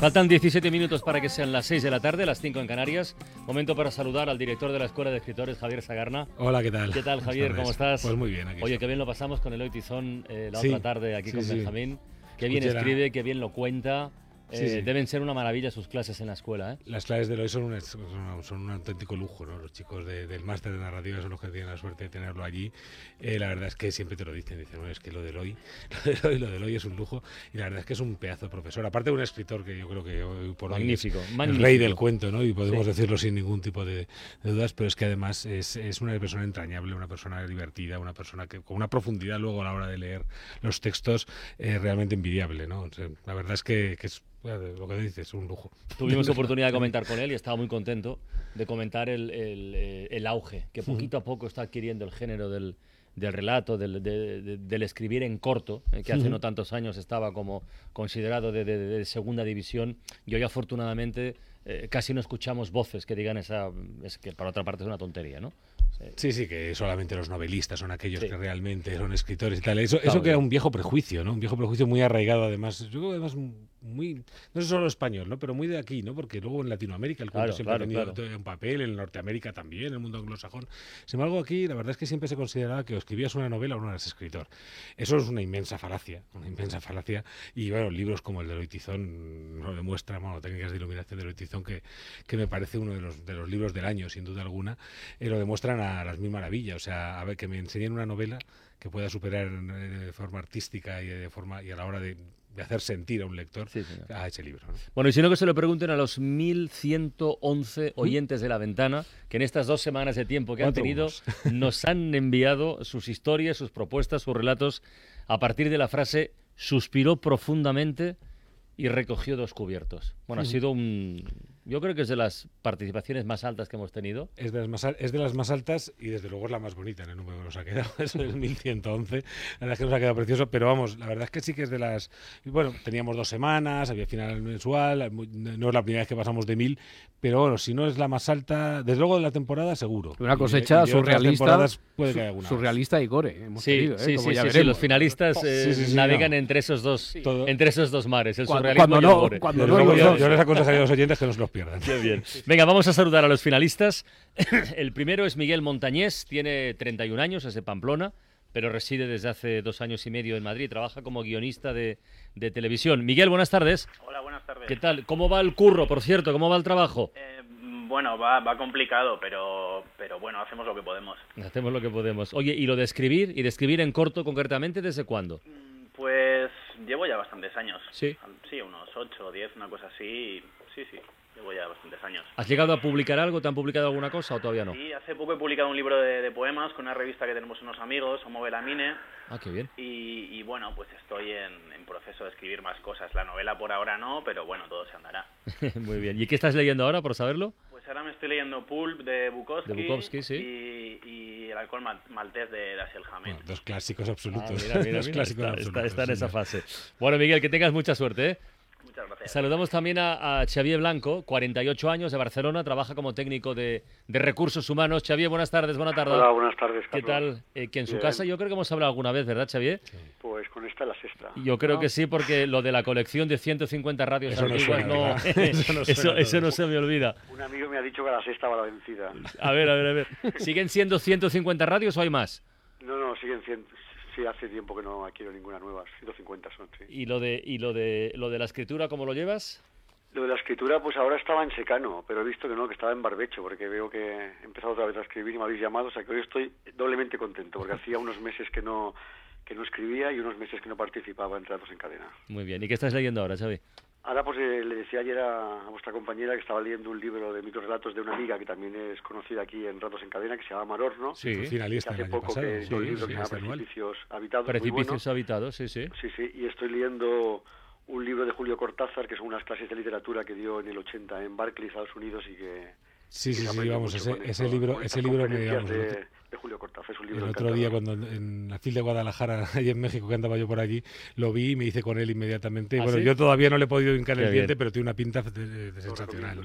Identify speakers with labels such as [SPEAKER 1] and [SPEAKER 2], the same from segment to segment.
[SPEAKER 1] Faltan 17 minutos para que sean las 6 de la tarde, las 5 en Canarias. Momento para saludar al director de la Escuela de Escritores, Javier Sagarna.
[SPEAKER 2] Hola, ¿qué tal?
[SPEAKER 1] ¿Qué tal, Javier? ¿Cómo estás?
[SPEAKER 2] Pues muy bien. Aquí
[SPEAKER 1] Oye, qué bien lo pasamos con Eloy Tizón eh, la otra tarde aquí con Benjamín. Qué bien escribe, qué bien lo cuenta. Eh, deben ser una maravilla sus clases en la escuela. ¿eh?
[SPEAKER 2] Las clases de hoy son un, son un auténtico lujo. ¿no? Los chicos del máster de narrativa son los que tienen la suerte de tenerlo allí. Eh, la verdad es que siempre te lo dicen. Dicen, bueno, es que lo del hoy, lo del hoy, lo del hoy es un lujo. Y la verdad es que es un pedazo de profesor. Aparte de un escritor que yo creo que hoy por
[SPEAKER 1] magnífico,
[SPEAKER 2] hoy es
[SPEAKER 1] magnífico.
[SPEAKER 2] el rey del cuento, ¿no? y podemos decirlo sin ningún tipo de, dudas, pero es que además es, es, una persona entrañable, una persona divertida, una persona que con una profundidad luego a la hora de leer los textos realmente envidiable. ¿no? la verdad es que, que es lo que dices, un lujo.
[SPEAKER 1] Tuvimos oportunidad de comentar con él y estaba muy contento de comentar el, el, eh, el auge que poquito a poco está adquiriendo el género del, del relato, del, del, escribir en corto, eh, que hace no tantos años estaba como considerado de, de segunda división. Y hoy afortunadamente eh, casi no escuchamos voces que digan esa, es que para otra parte es una tontería, ¿no?
[SPEAKER 2] Sí, sí, que solamente los novelistas son aquellos que realmente son escritores y tal. Eso, eso que era un viejo prejuicio, ¿no? Un viejo prejuicio muy arraigado, además. Yo creo que además muy, no solo español, ¿no? Pero muy de aquí, ¿no? Porque luego en Latinoamérica el cuento siempre ha tenido un papel, en Norteamérica también, en el mundo anglosajón. Sin embargo, aquí la verdad es que siempre se consideraba que o escribías una novela o no eras escritor. Eso es una inmensa falacia, una inmensa falacia. Y bueno, libros como el de Loitizón lo demuestran, bueno, técnicas de iluminación de Loitizón, que, que me parece uno de los, de los libros del año, sin duda alguna, eh, lo demuestran a las mil maravillas. O sea, a ver, que me enseñen una novela que pueda superar eh, de forma artística y de forma y a la hora de, hacer sentir a un lector a ese libro.
[SPEAKER 1] Bueno, y si no que se lo pregunten a los 1.111 ¿Mm? oyentes de La Ventana, que en estas dos semanas de tiempo que han tenido nos han enviado sus historias, sus propuestas, sus relatos a partir de la frase suspiró profundamente y recogió dos cubiertos. Bueno, ha sido un, yo creo que es de las participaciones más altas que hemos tenido.
[SPEAKER 2] Es de las más, es de las más altas y desde luego es la más bonita en el número que nos ha quedado. Es el 1111. La verdad es que nos ha quedado precioso, pero vamos, la verdad es que sí que es de las. Bueno, teníamos dos semanas, había final mensual, no es la primera vez que pasamos de mil, pero bueno, si no es la más alta, desde luego de la temporada seguro.
[SPEAKER 3] Una cosecha surrealista.
[SPEAKER 2] Puede que alguna
[SPEAKER 3] surrealista y core. Hemos
[SPEAKER 1] sí,
[SPEAKER 3] tenido, ¿eh?
[SPEAKER 1] sí, sí, sí, los finalistas eh, navegan entre esos dos entre esos dos mares, el
[SPEAKER 3] cuando,
[SPEAKER 1] surrealismo
[SPEAKER 3] cuando
[SPEAKER 1] y el
[SPEAKER 3] no,
[SPEAKER 1] gore.
[SPEAKER 3] Cuando
[SPEAKER 2] no, yo, yo les aconsejaría a los oyentes que no se los pierdan.
[SPEAKER 1] Qué bien. Venga, vamos a saludar a los finalistas. El primero es Miguel Montañés, tiene 31 años, es de Pamplona, pero reside desde hace dos años y medio en Madrid. Trabaja como guionista de, de televisión. Miguel, buenas tardes.
[SPEAKER 4] Hola, buenas tardes.
[SPEAKER 1] ¿Qué tal? ¿Cómo va el curro, por cierto? ¿Cómo va el trabajo?
[SPEAKER 4] Eh, bueno, va, va complicado, pero, pero bueno, hacemos lo que podemos.
[SPEAKER 1] Hacemos lo que podemos. Oye, ¿y lo de escribir? ¿Y de escribir en corto concretamente desde cuándo?
[SPEAKER 4] Mm, Pues llevo ya bastantes años.
[SPEAKER 1] ¿Sí?
[SPEAKER 4] Sí, unos 8 o 10, una cosa así. Sí, sí, llevo ya bastantes años.
[SPEAKER 1] ¿Has llegado a publicar algo? ¿Te han publicado alguna cosa o todavía no?
[SPEAKER 4] Sí, hace poco he publicado un libro de, de poemas con una revista que tenemos unos amigos, Homo Belamine.
[SPEAKER 1] Ah, qué bien.
[SPEAKER 4] Y, y bueno, pues estoy en, en, proceso de escribir más cosas. La novela por ahora no, pero bueno, todo se andará.
[SPEAKER 1] Muy bien. ¿Y qué estás leyendo ahora, por saberlo?
[SPEAKER 4] Pues ahora me estoy leyendo Pulp de Bukowski,
[SPEAKER 1] de Bukowski sí.
[SPEAKER 4] y, y El alcohol mal maltés de Dashiell Hammett.
[SPEAKER 2] Bueno, dos clásicos absolutos.
[SPEAKER 1] Ah, mira, mira,
[SPEAKER 2] dos
[SPEAKER 1] mira,
[SPEAKER 2] clásicos
[SPEAKER 1] está,
[SPEAKER 2] absolutos.
[SPEAKER 1] está, está en esa fase. Bueno, Miguel, que tengas mucha suerte, ¿eh?
[SPEAKER 4] Muchas gracias.
[SPEAKER 1] Saludamos también a, a, Xavier Blanco, 48 años, de Barcelona, trabaja como técnico de, de recursos humanos. Xavier, buenas tardes, buena tarde.
[SPEAKER 5] Hola, buenas tardes,
[SPEAKER 1] ¿Qué
[SPEAKER 5] Carlos.
[SPEAKER 1] tal? Eh, que en su casa yo creo que hemos hablado alguna vez, ¿verdad, Xavier?
[SPEAKER 5] Pues con esta la sexta.
[SPEAKER 1] Yo creo
[SPEAKER 5] ¿no?
[SPEAKER 1] que sí, porque lo de la colección de 150 radios
[SPEAKER 2] Eso no
[SPEAKER 1] antiguas
[SPEAKER 2] suena,
[SPEAKER 1] no,
[SPEAKER 2] no
[SPEAKER 1] eso, no se me olvida.
[SPEAKER 5] Un amigo me ha dicho que la sexta va la vencida.
[SPEAKER 1] A ver, a ver, a ver. ¿Siguen siendo 150 radios o hay más?
[SPEAKER 5] No, no, siguen. Sí, hace tiempo que no adquiero ninguna nueva. 150 son, sí.
[SPEAKER 1] ¿Y lo de, y lo de, lo de la escritura, cómo lo llevas?
[SPEAKER 5] Lo de la escritura, pues ahora estaba en secano, pero he visto que no, que estaba en barbecho, porque veo que he empezado otra vez a escribir y me habéis llamado, o sea que hoy estoy doblemente contento, porque hacía unos meses que no que no escribía y unos meses que no participaba en Tratos en Cadena.
[SPEAKER 1] Muy bien. ¿Y qué estás leyendo ahora, Xavi?
[SPEAKER 5] Ahora, pues eh, le decía ayer a, a vuestra compañera que estaba leyendo un libro de microrelatos de una amiga que también es conocida aquí en Ratos en Cadena, que se llama Maror, ¿no?
[SPEAKER 1] Sí.
[SPEAKER 5] Que
[SPEAKER 2] finalista
[SPEAKER 5] hace
[SPEAKER 2] el año
[SPEAKER 5] poco
[SPEAKER 2] pasado.
[SPEAKER 5] que editó un
[SPEAKER 2] Sí,
[SPEAKER 5] libro que se llama
[SPEAKER 2] finalista anual.
[SPEAKER 5] Precipicios Habitados, muy bueno.
[SPEAKER 1] Precipicios habitados, sí, sí.
[SPEAKER 5] Sí, sí, y estoy leyendo un libro de Julio Cortázar, que son unas clases de literatura que dio en el 80 en Berkeley, Estados Unidos, y que...
[SPEAKER 2] Sí, sí, sí, vamos, ese,
[SPEAKER 5] con
[SPEAKER 2] ese libro,
[SPEAKER 5] con
[SPEAKER 2] ese libro me digamos,
[SPEAKER 5] de, de Julio Cortázar. Es un libro
[SPEAKER 2] el otro día, cuando en la fil de Guadalajara, ahí en México, que andaba yo por allí, lo vi y me hice con él inmediatamente. ¿Ah, bueno, yo todavía no le he podido hincar el diente, pero tiene una pinta de, sensacional.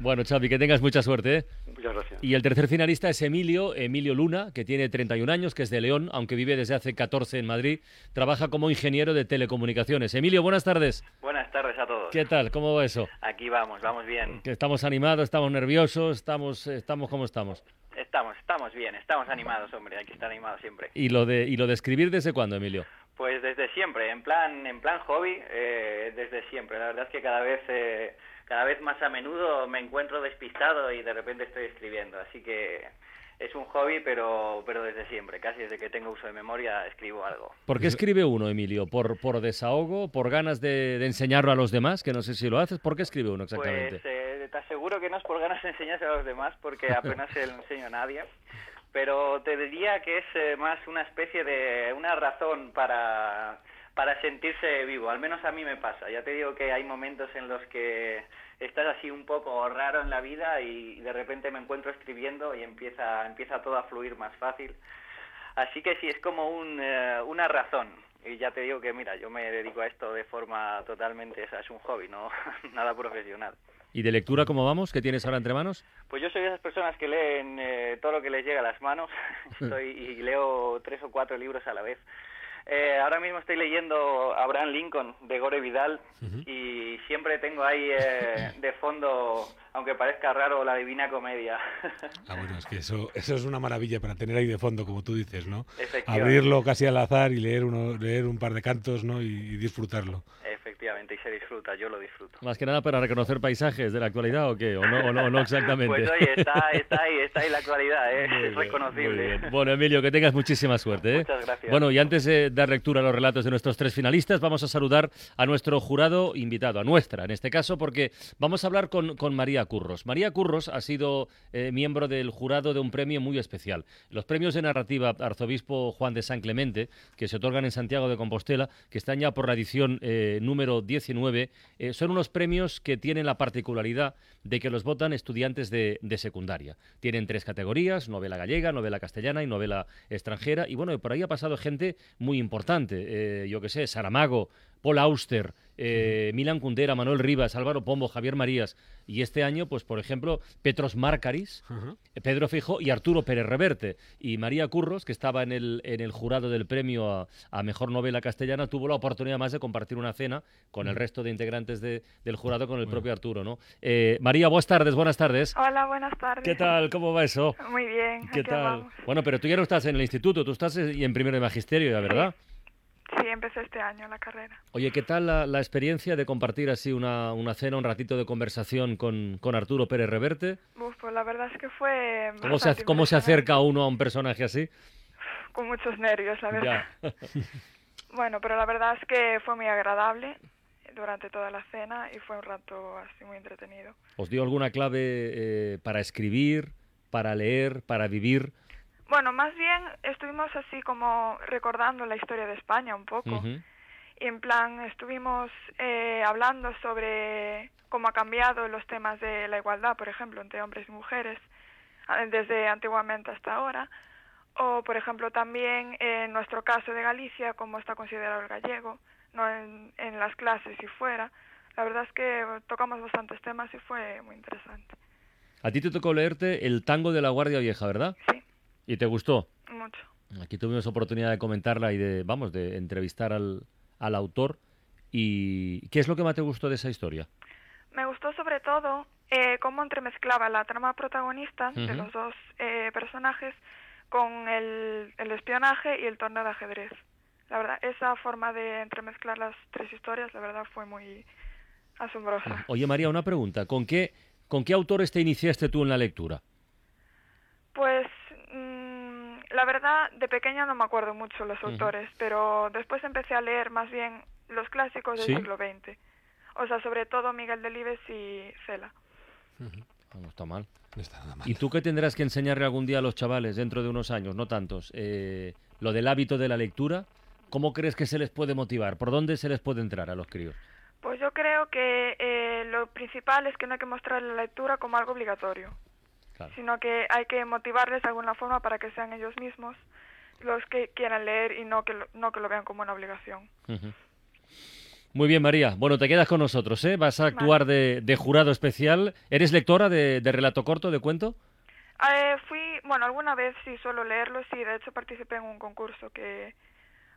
[SPEAKER 1] Bueno, Xavi, que tengas mucha suerte. ¿eh?
[SPEAKER 5] Muchas gracias.
[SPEAKER 1] Y el tercer finalista es Emilio, Emilio Luna, que tiene 31 años, que es de León, aunque vive desde hace 14 en Madrid. Trabaja como ingeniero de telecomunicaciones. Emilio, buenas tardes.
[SPEAKER 6] Buenas tardes a todos.
[SPEAKER 1] ¿Qué tal? ¿Cómo va eso?
[SPEAKER 6] Aquí vamos, vamos bien.
[SPEAKER 1] Estamos animados, estamos nerviosos, estamos, estamos como estamos.
[SPEAKER 6] Estamos, estamos bien, estamos animados, hombre, hay que estar animados siempre.
[SPEAKER 1] ¿Y lo de, y lo de escribir desde cuándo, Emilio?
[SPEAKER 6] Pues desde siempre, en plan, en plan hobby, eh, desde siempre. La verdad es que cada vez, eh, cada vez más a menudo me encuentro despistado y de repente estoy escribiendo, así que es un hobby, pero, pero desde siempre, casi desde que tengo uso de memoria escribo algo.
[SPEAKER 1] ¿Por qué escribe uno, Emilio? ¿Por, por desahogo? ¿Por ganas de, enseñarlo a los demás? Que no sé si lo haces. ¿Por qué escribe uno exactamente?
[SPEAKER 6] Pues eh, te aseguro que no es por ganas de enseñarse a los demás, porque apenas se lo enseño a nadie. Pero te diría que es eh, más una especie de una razón para para sentirse vivo, al menos a mí me pasa. Ya te digo que hay momentos en los que estás así un poco raro en la vida y de repente me encuentro escribiendo y empieza, empieza todo a fluir más fácil. Así que sí, es como un, eh, una razón. Y ya te digo que, mira, yo me dedico a esto de forma totalmente, es un hobby, no nada profesional.
[SPEAKER 1] ¿Y de lectura cómo vamos? ¿Qué tienes ahora entre manos?
[SPEAKER 6] Pues yo soy de esas personas que leen eh, todo lo que les llega a las manos soy, y leo tres o cuatro libros a la vez. Eh, ahora mismo estoy leyendo Abraham Lincoln de Gore Vidal y siempre tengo ahí eh, de fondo, aunque parezca raro, la Divina Comedia.
[SPEAKER 2] ah, bueno, es que eso, eso es una maravilla para tener ahí de fondo, como tú dices, ¿no? Abrirlo casi al azar y leer, uno, leer un par de cantos ¿no? y, disfrutarlo.
[SPEAKER 6] Efectivamente, y se disfruta, yo lo disfruto.
[SPEAKER 1] Más que nada para reconocer paisajes de la actualidad o qué, o no, o no, exactamente.
[SPEAKER 6] pues oye, está, está, ahí, está ahí la actualidad, ¿eh? es reconocible.
[SPEAKER 1] Bueno, Emilio, que tengas muchísima suerte. ¿eh?
[SPEAKER 6] Muchas gracias.
[SPEAKER 1] Bueno, y antes de dar lectura a los relatos de nuestros tres finalistas, vamos a saludar a nuestro jurado invitado, a nuestra en este caso, porque vamos a hablar con, con María Curros. María Curros ha sido eh, miembro del jurado de un premio muy especial. Los premios de narrativa Arzobispo Juan de San Clemente, que se otorgan en Santiago de Compostela, que están ya por la edición eh, número 19, eh, son unos premios que tienen la particularidad de que los votan estudiantes de, de secundaria. Tienen tres categorías, novela gallega, novela castellana y novela extranjera. Y bueno, por ahí ha pasado gente muy importante yo que sé, Saramago, Paul Auster, eh, Milan Kundera, Manuel Rivas, Álvaro Pombo, Javier Marías. Y este año, pues por ejemplo, Petros Márcaris, Pedro Fijo y Arturo Pérez Reverte. Y María Curros, que estaba en el, en el jurado del premio a, Mejor Novela Castellana, tuvo la oportunidad más de compartir una cena con el resto de integrantes del jurado, con el propio Arturo. ¿no? Eh, María, buenas tardes, buenas tardes.
[SPEAKER 7] Hola, buenas tardes.
[SPEAKER 1] ¿Qué tal? ¿Cómo va eso?
[SPEAKER 7] Muy bien.
[SPEAKER 1] ¿Qué tal? Bueno, pero tú ya no estás en el instituto, tú estás en primero de magisterio, ¿verdad?
[SPEAKER 7] Sí, empecé este año la carrera.
[SPEAKER 1] Oye, ¿qué tal la, experiencia de compartir así una, una, cena, un ratito de conversación con, con Arturo Pérez Reverte?
[SPEAKER 7] pues la verdad es que fue...
[SPEAKER 1] ¿Cómo se, ¿Cómo se acerca uno a un personaje así?
[SPEAKER 7] Con muchos nervios, la verdad. bueno, pero la verdad es que fue muy agradable durante toda la cena y fue un rato así muy entretenido.
[SPEAKER 1] ¿Os dio alguna clave eh, para escribir, para leer, para vivir?
[SPEAKER 7] Bueno, más bien estuvimos así como recordando la historia de España un poco. Y en plan, estuvimos eh, hablando sobre cómo ha cambiado los temas de la igualdad, por ejemplo, entre hombres y mujeres, desde antiguamente hasta ahora. O, por ejemplo, también en nuestro caso de Galicia, cómo está considerado el gallego, no en, en las clases y fuera. La verdad es que tocamos bastantes temas y fue muy interesante.
[SPEAKER 1] A ti te tocó leerte el tango de la Guardia Vieja, ¿verdad?
[SPEAKER 7] Sí.
[SPEAKER 1] ¿Y te gustó?
[SPEAKER 7] Mucho.
[SPEAKER 1] Aquí tuvimos oportunidad de comentarla y de, vamos, de entrevistar al, al autor. ¿Y qué es lo que más te gustó de esa historia?
[SPEAKER 7] Me gustó sobre todo eh, cómo entremezclaba la trama protagonista de los dos eh, personajes con el, el, espionaje y el torneo de ajedrez. La verdad, esa forma de entremezclar las tres historias, la verdad, fue muy asombrosa.
[SPEAKER 1] Oye, María, una pregunta. ¿Con qué, con qué autores te iniciaste tú en la lectura?
[SPEAKER 7] Pues la verdad, de pequeña no me acuerdo mucho los autores, pero después empecé a leer más bien los clásicos del siglo XX. O sea, sobre todo Miguel Delibes y Cela.
[SPEAKER 1] No está mal. ¿Y tú qué tendrás que enseñarle algún día a los chavales dentro de unos años, no tantos? Eh, lo del hábito de la lectura, ¿cómo crees que se les puede motivar? ¿Por dónde se les puede entrar a los críos?
[SPEAKER 7] Pues yo creo que eh, lo principal es que no hay que mostrar la lectura como algo obligatorio. Sino que hay que motivarles de alguna forma para que sean ellos mismos los que quieran leer y no que lo, no que lo vean como una obligación.
[SPEAKER 1] Muy bien, María. Bueno, te quedas con nosotros, ¿eh? Vas a actuar de, jurado especial. ¿Eres lectora de, relato corto, de cuento?
[SPEAKER 7] Eh, fui, bueno, alguna vez sí suelo leerlo, sí. De hecho, participé en un concurso que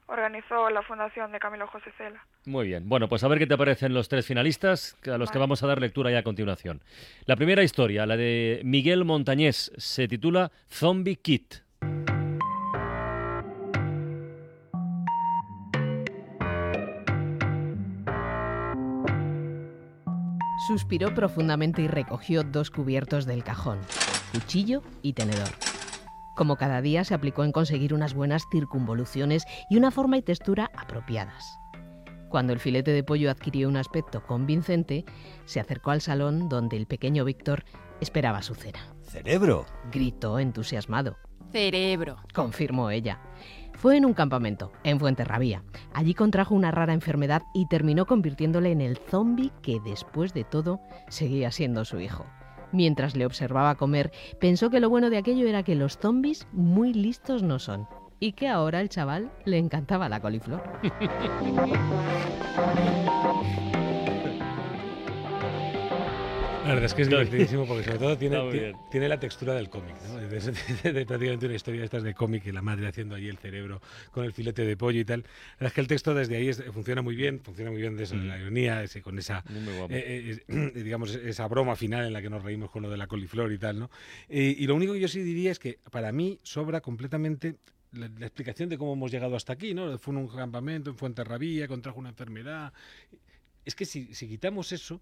[SPEAKER 7] organizó la Fundación de Camilo José Cela.
[SPEAKER 1] Muy bien. Bueno, pues a ver qué te parecen los tres finalistas, a los que vamos a dar lectura ya a continuación. La primera historia, la de Miguel Montañés, se titula Zombie Kit.
[SPEAKER 8] Suspiró profundamente y recogió dos cubiertos del cajón, cuchillo y tenedor. Como cada día se aplicó en conseguir unas buenas circunvoluciones y una forma y textura apropiadas. Cuando el filete de pollo adquirió un aspecto convincente, se acercó al salón donde el pequeño Víctor esperaba su cena.
[SPEAKER 9] ¡Cerebro!
[SPEAKER 8] gritó entusiasmado.
[SPEAKER 10] Cerebro,
[SPEAKER 8] confirmó ella. Fue en un campamento, en Fuenterrabía. Allí contrajo una rara enfermedad y terminó convirtiéndole en el zombie que después de todo seguía siendo su hijo. Mientras le observaba comer, pensó que lo bueno de aquello era que los zombies muy listos no son y que ahora al chaval le encantaba la coliflor.
[SPEAKER 2] La verdad es que es divertidísimo porque sobre todo tiene, tiene, la textura del cómic, ¿no? de, prácticamente una historia de estas de cómic y la madre haciendo ahí el cerebro con el filete de pollo y tal. La verdad es que el texto desde ahí funciona muy bien, funciona muy bien desde la mm. ironía, ese, con esa, eh, eh, digamos, esa broma final en la que nos reímos con lo de la coliflor y tal, ¿no? y lo único que yo sí diría es que para mí sobra completamente la, explicación de cómo hemos llegado hasta aquí, ¿no? Fue en un campamento en Fuenterrabía, contrajo una enfermedad. Es que si, si quitamos eso,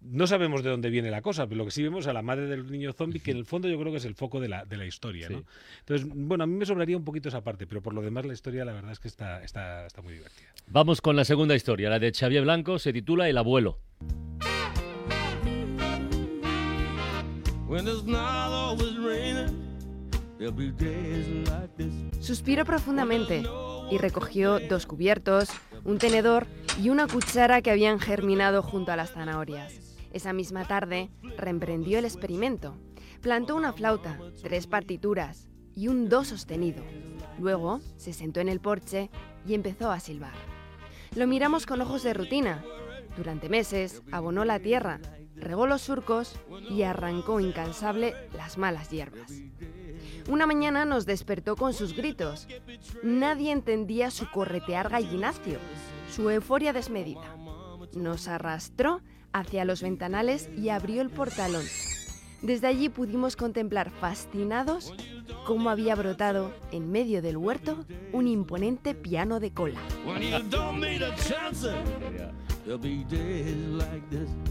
[SPEAKER 2] no sabemos de dónde viene la cosa, pero lo que sí vemos a la madre del niño zombie, que en el fondo yo creo que es el foco de la, de la historia. ¿no? Entonces, bueno, a mí me sobraría un poquito esa parte, pero por lo demás la historia la verdad es que está, está, está muy divertida.
[SPEAKER 1] Vamos con la segunda historia, la de Xavier Blanco, se titula El abuelo.
[SPEAKER 10] Suspiró profundamente y recogió dos cubiertos, un tenedor y una cuchara que habían germinado junto a las zanahorias. Esa misma tarde reemprendió el experimento. Plantó una flauta, tres partituras y un do sostenido. Luego se sentó en el porche y empezó a silbar. Lo miramos con ojos de rutina. Durante meses abonó la tierra, regó los surcos y arrancó incansable las malas hierbas. Una mañana nos despertó con sus gritos. Nadie entendía su corretear gallinacio, su euforia desmedida. Nos arrastró hacia los ventanales y abrió el portalón. Desde allí pudimos contemplar fascinados cómo había brotado en medio del huerto un imponente piano de cola.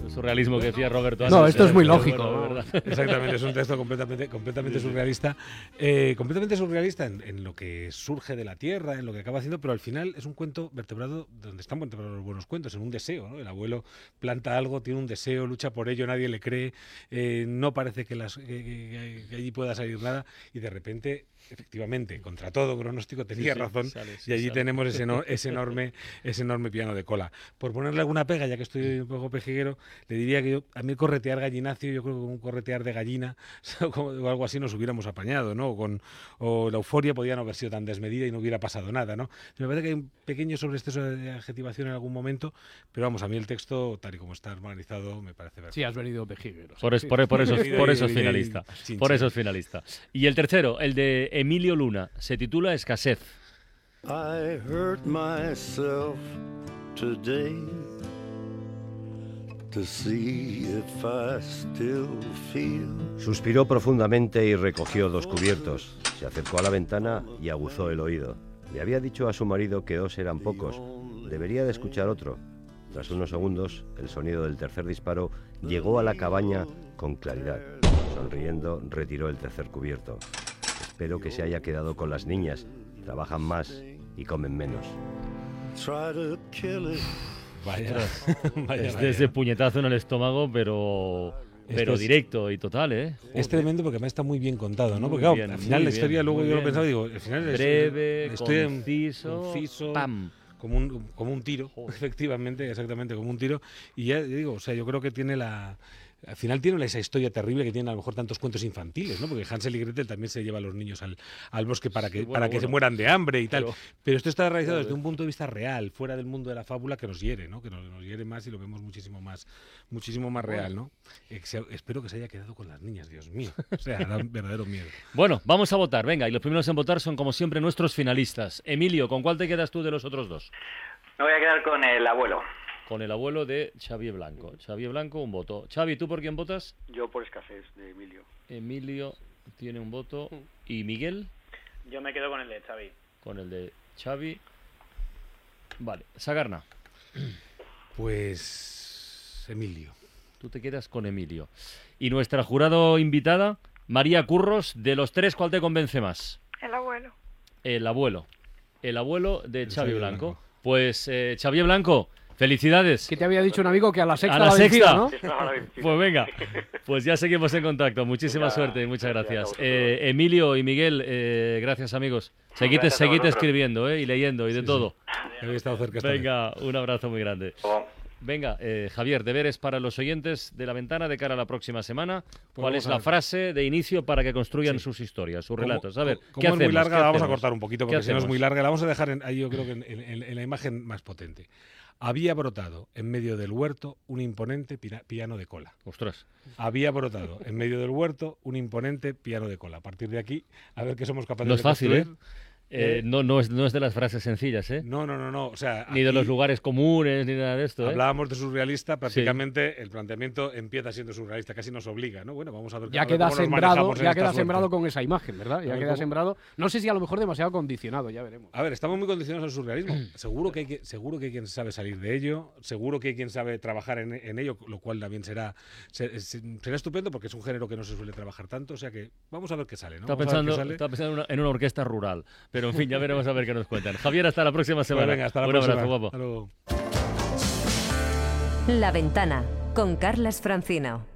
[SPEAKER 1] El surrealismo que decía Roberto.
[SPEAKER 3] No, esto es muy lógico.
[SPEAKER 2] Exactamente, es un texto completamente, completamente surrealista. Eh, completamente surrealista en, lo que surge de la tierra, en lo que acaba haciendo, pero al final es un cuento vertebrado donde están vertebrados los buenos cuentos, en un deseo. El abuelo planta algo, tiene un deseo, lucha por ello, nadie le cree, eh, no parece que, las, que allí pueda salir nada y de repente efectivamente, contra todo pronóstico tenía razón y allí tenemos ese, ese, enorme, ese enorme piano de cola. Por ponerle alguna pega, ya que estoy un poco pejiguero, le diría que a mí corretear gallinacio, yo creo que con un corretear de gallina o algo así nos hubiéramos apañado, ¿no? O, con, o la euforia podía no haber sido tan desmedida y no hubiera pasado nada, ¿no? Me parece que hay un pequeño sobreexceso de adjetivación en algún momento, pero vamos, a mí el texto, tal y como está organizado, me parece
[SPEAKER 3] Sí, has venido pejiguero.
[SPEAKER 1] Por, por, por, eso, por eso es finalista. Por eso es finalista. Y el tercero, el de Emilio Luna. Se titula Escasez.
[SPEAKER 9] Suspiró profundamente y recogió dos cubiertos. Se acercó a la ventana y aguzó el oído. Le había dicho a su marido que dos eran pocos. Debería de escuchar otro. Tras unos segundos, el sonido del tercer disparo llegó a la cabaña con claridad. Sonriendo, retiró el tercer cubierto. Espero que se haya quedado con las niñas. Trabajan más y comen menos.
[SPEAKER 1] Vaya, es desde puñetazo en el estómago, pero pero directo y total, ¿eh?
[SPEAKER 2] Es tremendo porque además está muy bien contado, ¿no? Porque al final la historia, luego yo lo pensaba y digo, al final
[SPEAKER 1] es breve, estoy conciso, pam.
[SPEAKER 2] Como un, como un tiro, efectivamente, exactamente, como un tiro. Y ya digo, o sea, yo creo que tiene la al final tienen esa historia terrible que tienen a lo mejor tantos cuentos infantiles, ¿no? Porque Hansel y Gretel también se lleva a los niños al, al bosque para que, para que se mueran de hambre y tal. Pero, esto está realizado desde un punto de vista real, fuera del mundo de la fábula, que nos hiere, ¿no? Que nos, nos hiere más y lo vemos muchísimo más, muchísimo más real, ¿no? espero que se haya quedado con las niñas, Dios mío. O sea, da verdadero miedo.
[SPEAKER 1] Bueno, vamos a votar, venga, y los primeros en votar son como siempre nuestros finalistas. Emilio, ¿con cuál te quedas tú de los otros dos?
[SPEAKER 6] Me voy a quedar con el abuelo
[SPEAKER 1] con el abuelo de Xavier Blanco. Xavier Blanco, un voto. Xavi, ¿tú por quién votas?
[SPEAKER 5] Yo por escasez, de Emilio.
[SPEAKER 1] Emilio tiene un voto. ¿Y Miguel?
[SPEAKER 4] Yo me quedo con el de Xavi.
[SPEAKER 1] Con el de Xavi. Vale. Sagarna.
[SPEAKER 2] Pues Emilio.
[SPEAKER 1] Tú te quedas con Emilio. Y nuestra jurado invitada, María Curros, de los tres, ¿cuál te convence más?
[SPEAKER 7] El abuelo.
[SPEAKER 1] El abuelo. El abuelo de Xavi Blanco. Pues eh, Xavier Blanco, Felicidades.
[SPEAKER 3] Que te había dicho un amigo que a la sexta.
[SPEAKER 1] A la, sexta. ¿no? Pues venga, pues ya seguimos en contacto. Muchísima suerte y muchas gracias. Eh, Emilio y Miguel, eh, gracias amigos. Seguid, escribiendo eh, y leyendo y de todo.
[SPEAKER 2] estado cerca
[SPEAKER 1] venga, un abrazo muy grande. Venga, Javier, deberes para los oyentes de la ventana de cara a la próxima semana. Pues ¿Cuál es la frase de inicio para que construyan sus historias, sus relatos? A ver,
[SPEAKER 2] ¿qué es muy larga, la vamos a cortar un poquito porque si no es muy larga. La vamos a dejar ahí, yo creo que en la imagen más potente había brotado en medio del huerto un imponente piano de cola.
[SPEAKER 1] Ostras.
[SPEAKER 2] Había brotado en medio del huerto un imponente piano de cola. A partir de aquí, a ver qué somos capaces
[SPEAKER 1] no
[SPEAKER 2] es
[SPEAKER 1] de fácil, ¿eh? Eh, ¿eh? no, no, es, no es de las frases sencillas, ¿eh?
[SPEAKER 2] No, no, no, no. O sea,
[SPEAKER 1] ni de los lugares comunes, ni nada de esto.
[SPEAKER 2] ¿eh? Hablábamos de surrealista, prácticamente el planteamiento empieza siendo surrealista, casi nos obliga, ¿no? Bueno, vamos a ver
[SPEAKER 3] Ya queda sembrado, ya queda sembrado con esa imagen, ¿verdad? Ya queda sembrado. No sé si a lo mejor demasiado condicionado, ya veremos.
[SPEAKER 2] A ver, estamos muy condicionados al surrealismo. seguro, que hay seguro que hay quien sabe salir de ello, seguro que hay quien sabe trabajar en, ello, lo cual también será, será estupendo porque es un género que no se suele trabajar tanto. O sea que vamos a ver qué sale, ¿no?
[SPEAKER 1] Está pensando, pensando en, una, en una orquesta rural, pero en fin, ya veremos a ver que nos cuentan. Javier, hasta la próxima semana.
[SPEAKER 2] venga, hasta la
[SPEAKER 1] Un
[SPEAKER 2] próxima.
[SPEAKER 1] abrazo, guapo.
[SPEAKER 2] Hasta luego.
[SPEAKER 11] La ventana con Carlas Francino.